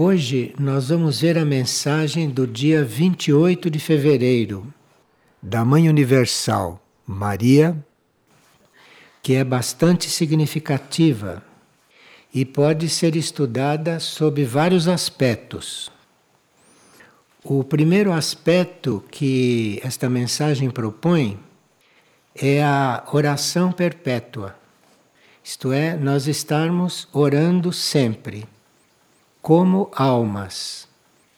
Hoje nós vamos ver a mensagem do dia 28 de fevereiro da Mãe Universal Maria, que é bastante significativa e pode ser estudada sob vários aspectos. O primeiro aspecto que esta mensagem propõe é a oração perpétua, isto é, nós estarmos orando sempre como almas.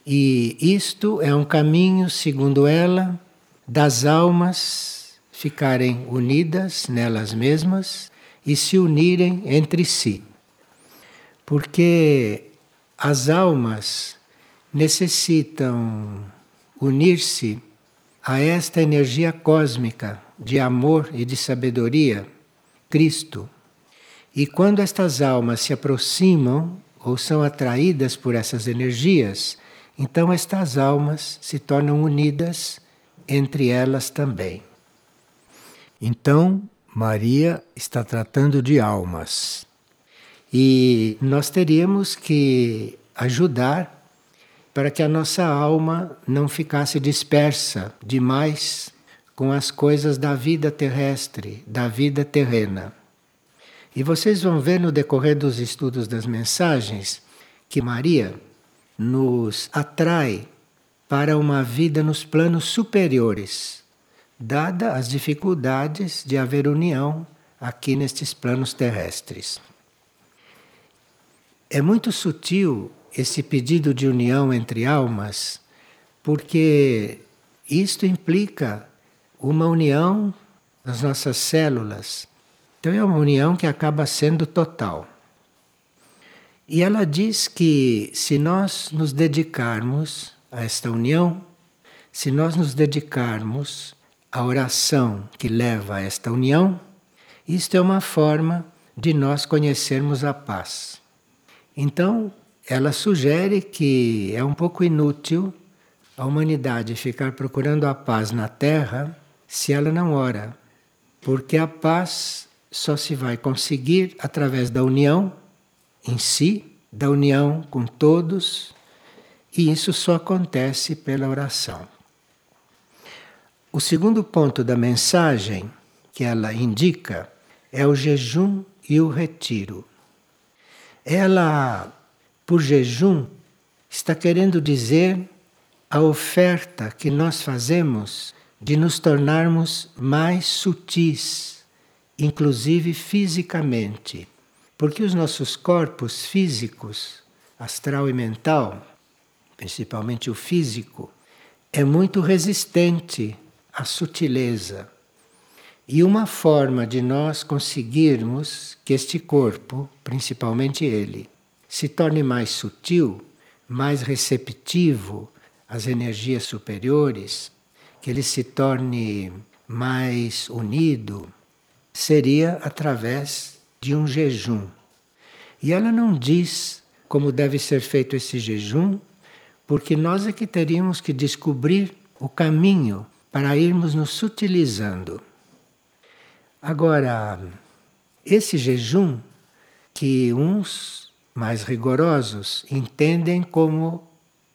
E isto é um caminho, segundo ela, das almas ficarem unidas nelas mesmas e se unirem entre si. Porque as almas necessitam unir-se a esta energia cósmica de amor e de sabedoria, Cristo. E quando estas almas se aproximam ou são atraídas por essas energias, então estas almas se tornam unidas entre elas também. Então, Maria está tratando de almas. E nós teríamos que ajudar para que a nossa alma não ficasse dispersa demais com as coisas da vida terrestre, da vida terrena. E vocês vão ver no decorrer dos estudos das mensagens que Maria nos atrai para uma vida nos planos superiores, dada as dificuldades de haver união aqui nestes planos terrestres. É muito sutil esse pedido de união entre almas, porque isto implica uma união das nossas células então é uma união que acaba sendo total. E ela diz que se nós nos dedicarmos a esta união, se nós nos dedicarmos à oração que leva a esta união, isto é uma forma de nós conhecermos a paz. Então, ela sugere que é um pouco inútil a humanidade ficar procurando a paz na Terra se ela não ora, porque a paz só se vai conseguir através da união em si, da união com todos, e isso só acontece pela oração. O segundo ponto da mensagem que ela indica é o jejum e o retiro. Ela, por jejum, está querendo dizer a oferta que nós fazemos de nos tornarmos mais sutis inclusive fisicamente, porque os nossos corpos físicos, astral e mental, principalmente o físico, é muito resistente à sutileza. E uma forma de nós conseguirmos que este corpo, principalmente ele, se torne mais sutil, mais receptivo às energias superiores, que ele se torne mais unido, seria através de um jejum. E ela não diz como deve ser feito esse jejum, porque nós é que teríamos que descobrir o caminho para irmos nos sutilizando. Agora, esse jejum, que uns mais rigorosos entendem como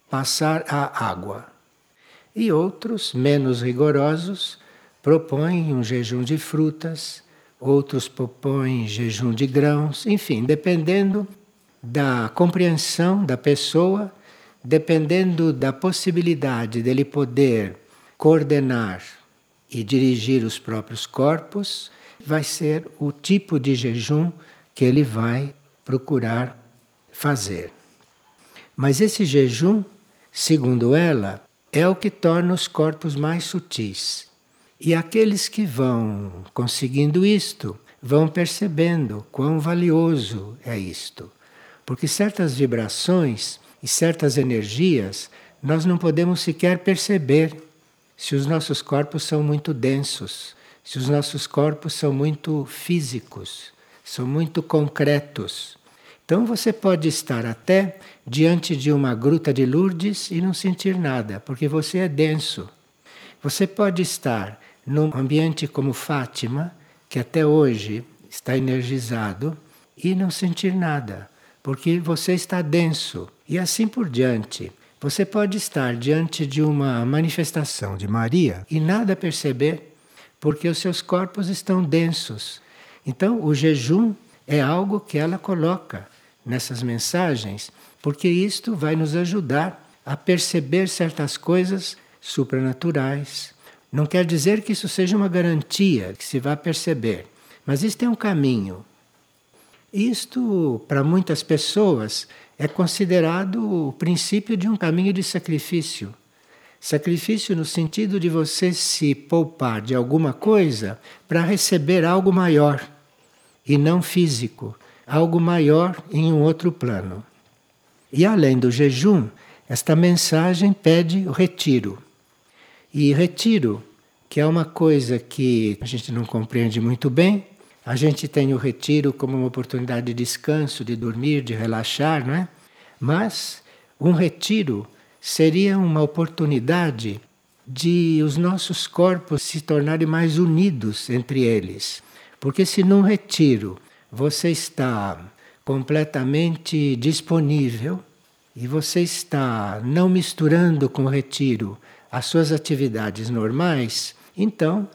passar a água, e outros menos rigorosos propõem um jejum de frutas, outros propõem jejum de grãos, enfim, dependendo da compreensão da pessoa, dependendo da possibilidade dele poder coordenar e dirigir os próprios corpos, vai ser o tipo de jejum que ele vai procurar fazer. Mas esse jejum, segundo ela, é o que torna os corpos mais sutis. E aqueles que vão conseguindo isto vão percebendo quão valioso é isto. Porque certas vibrações e certas energias nós não podemos sequer perceber se os nossos corpos são muito densos, se os nossos corpos são muito físicos, são muito concretos. Então você pode estar até diante de uma gruta de Lourdes e não sentir nada, porque você é denso. Você pode estar num ambiente como Fátima, que até hoje está energizado, e não sentir nada, porque você está denso. E assim por diante. Você pode estar diante de uma manifestação de Maria e nada perceber, porque os seus corpos estão densos. Então, o jejum é algo que ela coloca nessas mensagens, porque isto vai nos ajudar a perceber certas coisas supranaturais. Não quer dizer que isso seja uma garantia que se vá perceber, mas isto é um caminho. Isto, para muitas pessoas, é considerado o princípio de um caminho de sacrifício. Sacrifício no sentido de você se poupar de alguma coisa para receber algo maior e não físico, algo maior em um outro plano. E além do jejum, esta mensagem pede o retiro. E retiro, que é uma coisa que a gente não compreende muito bem, a gente tem o retiro como uma oportunidade de descanso, de dormir, de relaxar, não é? Mas um retiro seria uma oportunidade de os nossos corpos se tornarem mais unidos entre eles. Porque se num retiro você está completamente disponível e você está não misturando com o retiro as suas atividades normais, então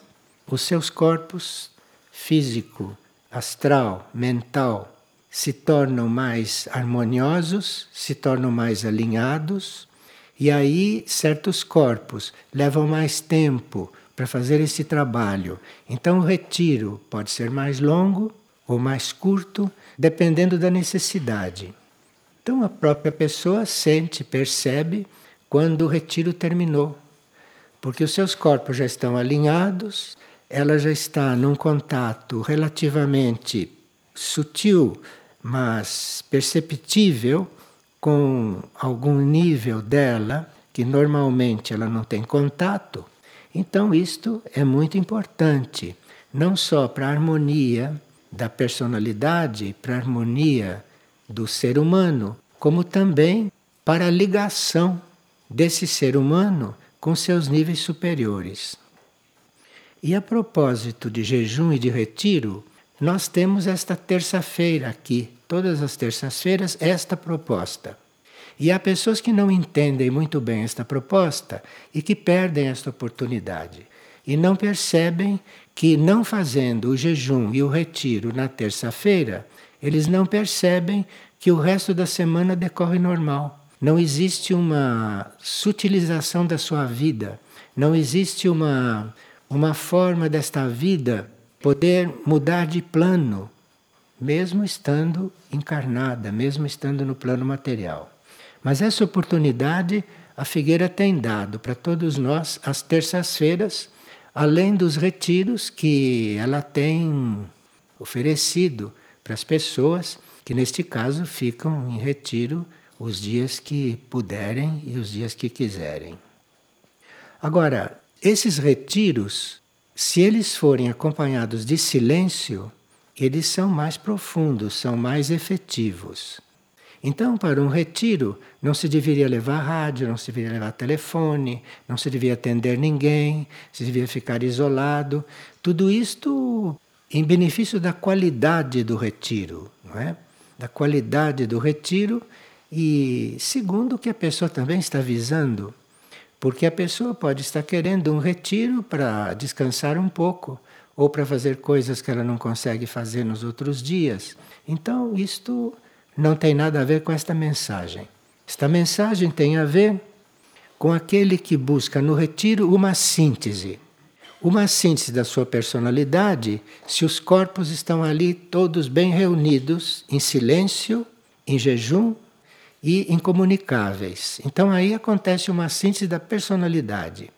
os seus corpos físico, astral, mental se tornam mais harmoniosos, se tornam mais alinhados, e aí certos corpos levam mais tempo para fazer esse trabalho. Então o retiro pode ser mais longo ou mais curto, dependendo da necessidade. Então a própria pessoa sente, percebe quando o retiro terminou, porque os seus corpos já estão alinhados, ela já está num contato relativamente sutil, mas perceptível com algum nível dela que normalmente ela não tem contato. Então isto é muito importante, não só para a harmonia da personalidade, para a harmonia do ser humano, como também para a ligação desse ser humano com seus níveis superiores. E a propósito de jejum e de retiro, nós temos esta terça-feira aqui, todas as terças-feiras, esta proposta. E há pessoas que não entendem muito bem esta proposta e que perdem esta oportunidade. E não percebem que, não fazendo o jejum e o retiro na terça-feira, eles não percebem que o resto da semana decorre normal. Não existe uma sutilização da sua vida, não existe uma uma forma desta vida poder mudar de plano, mesmo estando encarnada, mesmo estando no plano material. Mas essa oportunidade a Figueira tem dado para todos nós às terças-feiras, além dos retiros que ela tem oferecido para as pessoas que, neste caso, ficam em retiro os dias que puderem e os dias que quiserem. Agora, esses retiros, se eles forem acompanhados de silêncio, eles são mais profundos, são mais efetivos. Então, para um retiro, não se deveria levar rádio, não se deveria levar telefone, não se devia atender ninguém, se devia ficar isolado. Tudo isto em benefício da qualidade do retiro, não é? Da qualidade do retiro e segundo que a pessoa também está visando, porque a pessoa pode estar querendo um retiro para descansar um pouco ou para fazer coisas que ela não consegue fazer nos outros dias. Então, isto não tem nada a ver com esta mensagem. Esta mensagem tem a ver com aquele que busca no retiro uma síntese. Uma síntese da sua personalidade, se os corpos estão ali todos bem reunidos, em silêncio, em jejum e incomunicáveis. Então aí acontece uma síntese da personalidade,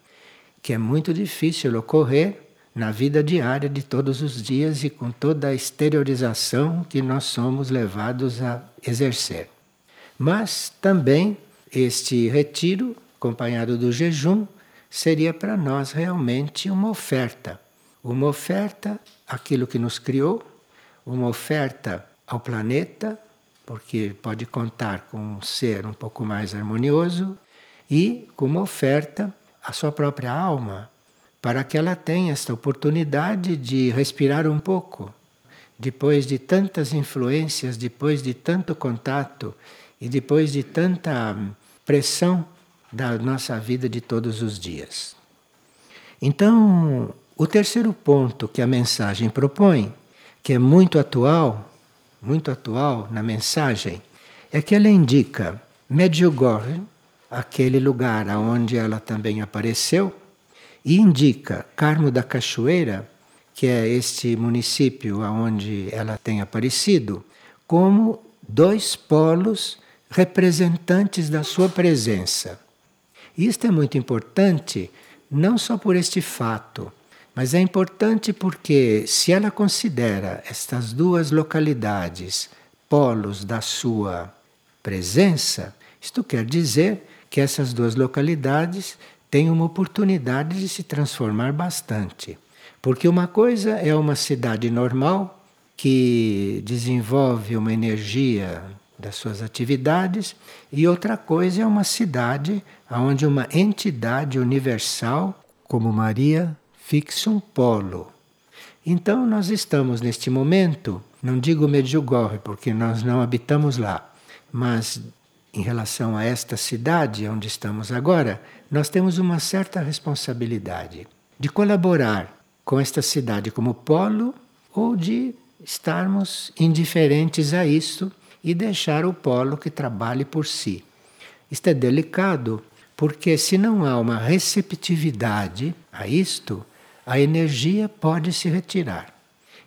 que é muito difícil ocorrer na vida diária de todos os dias e com toda a exteriorização que nós somos levados a exercer. Mas também este retiro, acompanhado do jejum, seria para nós realmente uma oferta. Uma oferta àquilo que nos criou, uma oferta ao planeta, porque pode contar com um ser um pouco mais harmonioso e com uma oferta à sua própria alma, para que ela tenha esta oportunidade de respirar um pouco, depois de tantas influências, depois de tanto contato e depois de tanta pressão da nossa vida de todos os dias. Então, o terceiro ponto que a mensagem propõe, que é muito atual, muito atual na mensagem, é que ela indica Medjugorje, aquele lugar onde ela também apareceu, e indica Carmo da Cachoeira, que é este município onde ela tem aparecido, como dois polos representantes da sua presença. Isto é muito importante, não só por este fato, mas é importante porque, se ela considera estas duas localidades polos da sua presença, isto quer dizer que essas duas localidades têm uma oportunidade de se transformar bastante. Porque uma coisa é uma cidade normal que desenvolve uma energia das suas atividades, e outra coisa é uma cidade onde uma entidade universal, como Maria, fixa um polo. Então nós estamos neste momento, não digo Medjugorje porque nós não habitamos lá, mas em relação a esta cidade onde estamos agora, nós temos uma certa responsabilidade de colaborar com esta cidade como polo ou de estarmos indiferentes a isso e deixar o polo que trabalhe por si. Isto é delicado porque, se não há uma receptividade a isto, a energia pode se retirar.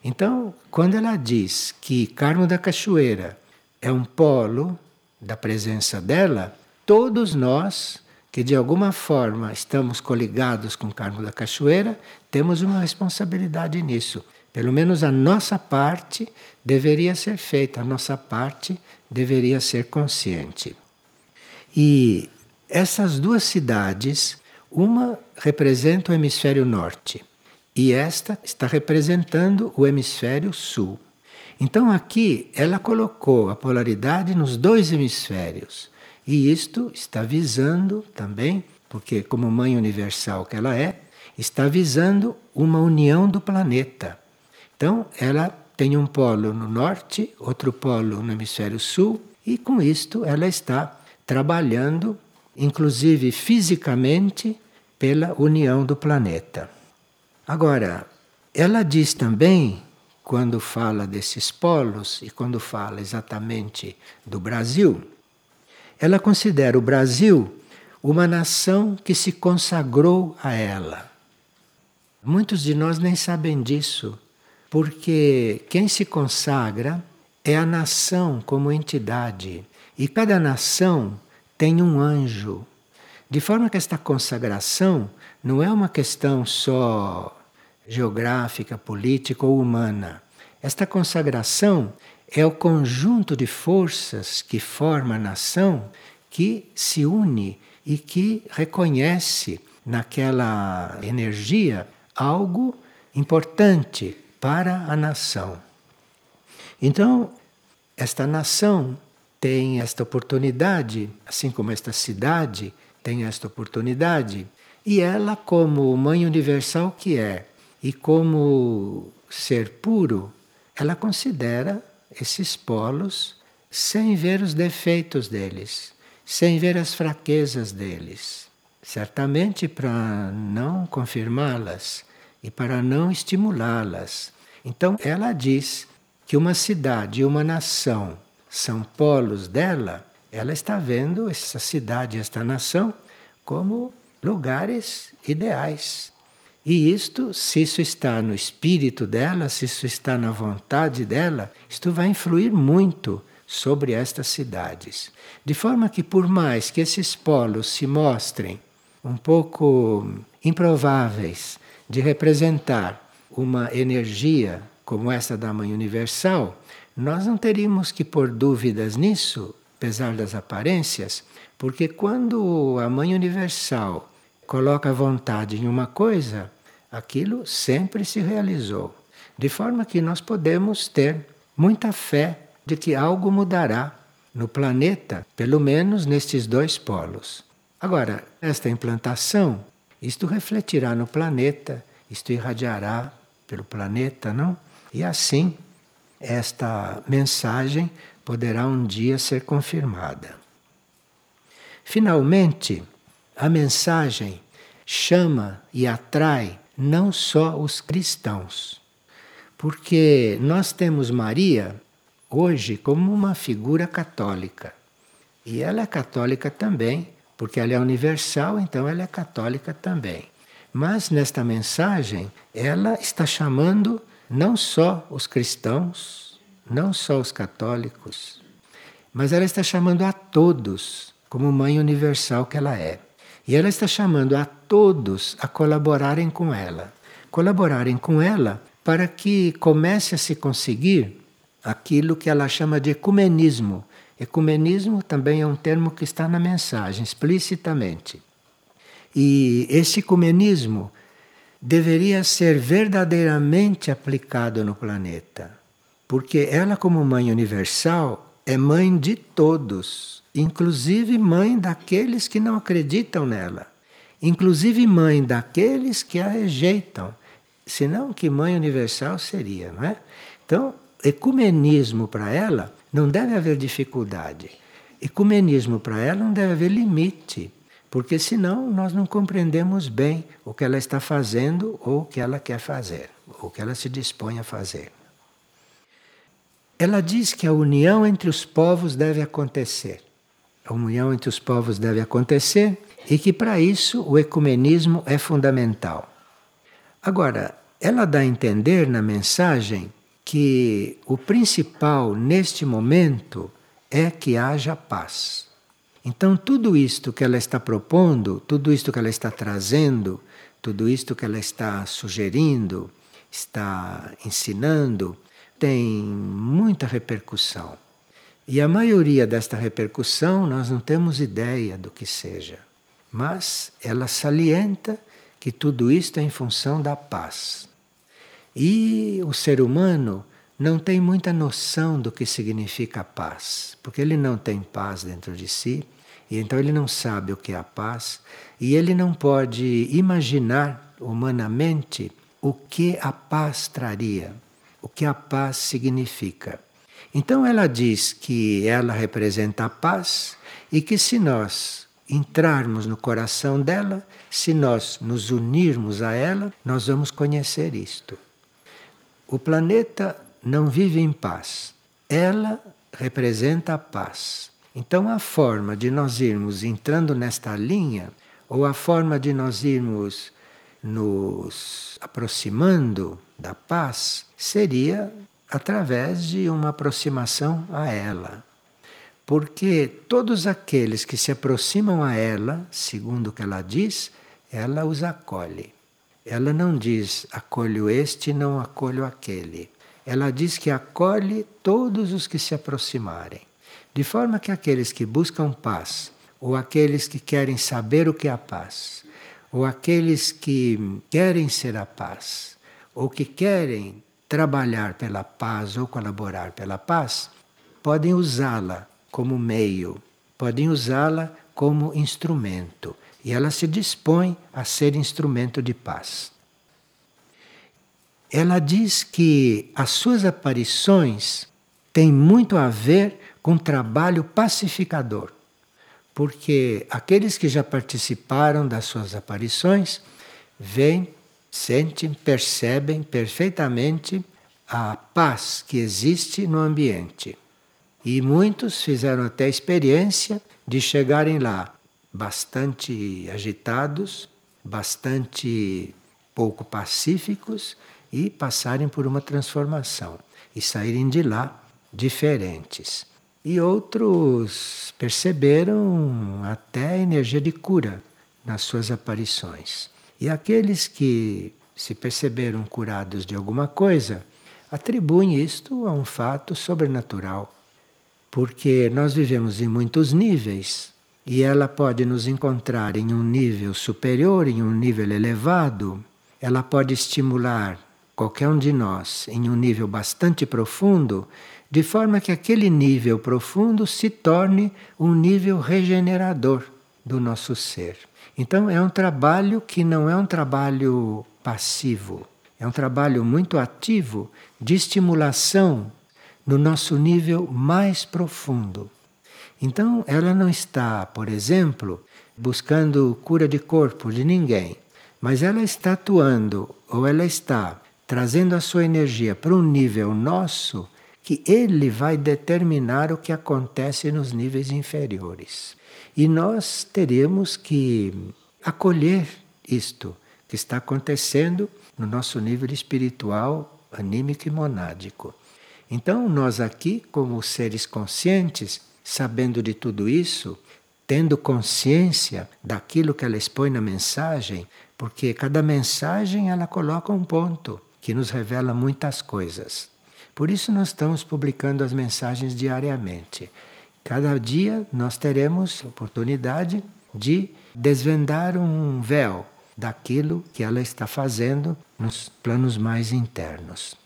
Então, quando ela diz que Carmo da Cachoeira é um polo da presença dela, todos nós que de alguma forma estamos coligados com Carmo da Cachoeira, temos uma responsabilidade nisso. Pelo menos a nossa parte deveria ser feita, a nossa parte deveria ser consciente. E essas duas cidades, uma representa o hemisfério norte e esta está representando o hemisfério sul. Então aqui ela colocou a polaridade nos dois hemisférios. E isto está visando também, porque como mãe universal que ela é, está visando uma união do planeta. Então ela tem um polo no norte, outro polo no hemisfério sul, e com isto ela está trabalhando, inclusive fisicamente, pela união do planeta. Agora, ela diz também quando fala desses polos e quando fala exatamente do Brasil, ela considera o Brasil uma nação que se consagrou a ela. Muitos de nós nem sabem disso, porque quem se consagra é a nação como entidade, e cada nação tem um anjo. De forma que esta consagração não é uma questão só geográfica, política ou humana. Esta consagração é o conjunto de forças que forma a nação que se une e que reconhece naquela energia algo importante para a nação. Então, esta nação tem esta oportunidade, assim como esta cidade tem esta oportunidade, e ela, como mãe universal que é, e como ser puro, ela considera esses polos sem ver os defeitos deles, sem ver as fraquezas deles. Certamente para não confirmá-las e para não estimulá-las. Então ela diz que uma cidade uma nação são polos dela, ela está vendo essa cidade esta nação como lugares ideais e isto, se isso está no espírito dela, se isso está na vontade dela, isto vai influir muito sobre estas cidades. De forma que, por mais que esses polos se mostrem um pouco improváveis de representar uma energia como essa da Mãe Universal, nós não teríamos que pôr dúvidas nisso, apesar das aparências, porque quando a Mãe Universal coloca a vontade em uma coisa, aquilo sempre se realizou. De forma que nós podemos ter muita fé de que algo mudará no planeta, pelo menos nestes dois polos. Agora, esta implantação, isto refletirá no planeta, isto irradiará pelo planeta, não? E assim esta mensagem poderá um dia ser confirmada. Finalmente, a mensagem chama e atrai não só os cristãos, porque nós temos Maria hoje como uma figura católica. E ela é católica também, porque ela é universal, então ela é católica também. Mas nesta mensagem, ela está chamando não só os cristãos, não só os católicos, mas ela está chamando a todos, como mãe universal que ela é. E ela está chamando a todos a colaborarem com ela. Colaborarem com ela para que comece a se conseguir aquilo que ela chama de ecumenismo. Ecumenismo também é um termo que está na mensagem explicitamente. E esse ecumenismo deveria ser verdadeiramente aplicado no planeta, porque ela, como mãe universal, é mãe de todos inclusive mãe daqueles que não acreditam nela, inclusive mãe daqueles que a rejeitam. Senão, que mãe universal seria, não é? Então, ecumenismo para ela não deve haver dificuldade. Ecumenismo para ela não deve haver limite, porque senão nós não compreendemos bem o que ela está fazendo ou o que ela quer fazer, ou o que ela se dispõe a fazer. Ela diz que a união entre os povos deve acontecer a união entre os povos deve acontecer e que para isso o ecumenismo é fundamental. Agora, ela dá a entender na mensagem que o principal neste momento é que haja paz. Então, tudo isto que ela está propondo, tudo isto que ela está trazendo, tudo isto que ela está sugerindo, está ensinando, tem muita repercussão. E a maioria desta repercussão nós não temos ideia do que seja. Mas ela salienta que tudo isto é em função da paz. E o ser humano não tem muita noção do que significa paz, porque ele não tem paz dentro de si, e então ele não sabe o que é a paz, e ele não pode imaginar humanamente o que a paz traria, o que a paz significa. Então ela diz que ela representa a paz e que se nós entrarmos no coração dela, se nós nos unirmos a ela, nós vamos conhecer isto. O planeta não vive em paz. Ela representa a paz. Então a forma de nós irmos entrando nesta linha, ou a forma de nós irmos nos aproximando da paz, seria através de uma aproximação a ela. Porque todos aqueles que se aproximam a ela, segundo o que ela diz, ela os acolhe. Ela não diz acolho este, não acolho aquele. Ela diz que acolhe todos os que se aproximarem. De forma que aqueles que buscam paz, ou aqueles que querem saber o que é a paz, ou aqueles que querem ser a paz, ou que querem trabalhar pela paz ou colaborar pela paz, podem usá-la como meio, podem usá-la como instrumento. E ela se dispõe a ser instrumento de paz. Ela diz que as suas aparições têm muito a ver com trabalho pacificador, porque aqueles que já participaram das suas aparições veem sentem, percebem perfeitamente a paz que existe no ambiente. E muitos fizeram até a experiência de chegarem lá bastante agitados, bastante pouco pacíficos e passarem por uma transformação e saírem de lá diferentes. E outros perceberam até a energia de cura nas suas aparições. E aqueles que se perceberam curados de alguma coisa, atribuem isto a um fato sobrenatural. Porque nós vivemos em muitos níveis e ela pode nos encontrar em um nível superior, em um nível elevado, ela pode estimular qualquer um de nós em um nível bastante profundo, de forma que aquele nível profundo se torne um nível regenerador do nosso ser. Então é um trabalho que não é um trabalho passivo, é um trabalho muito ativo de estimulação no nosso nível mais profundo. Então, ela não está, por exemplo, buscando cura de corpo de ninguém, mas ela está atuando ou ela está trazendo a sua energia para um nível nosso que ele vai determinar o que acontece nos níveis inferiores. E nós teremos que acolher isto que está acontecendo no nosso nível espiritual, anímico e monádico. Então, nós aqui, como seres conscientes, sabendo de tudo isso, tendo consciência daquilo que ela expõe na mensagem, porque cada mensagem ela coloca um ponto que nos revela muitas coisas. Por isso nós estamos publicando as mensagens diariamente. Cada dia nós teremos oportunidade de desvendar um véu daquilo que ela está fazendo nos planos mais internos.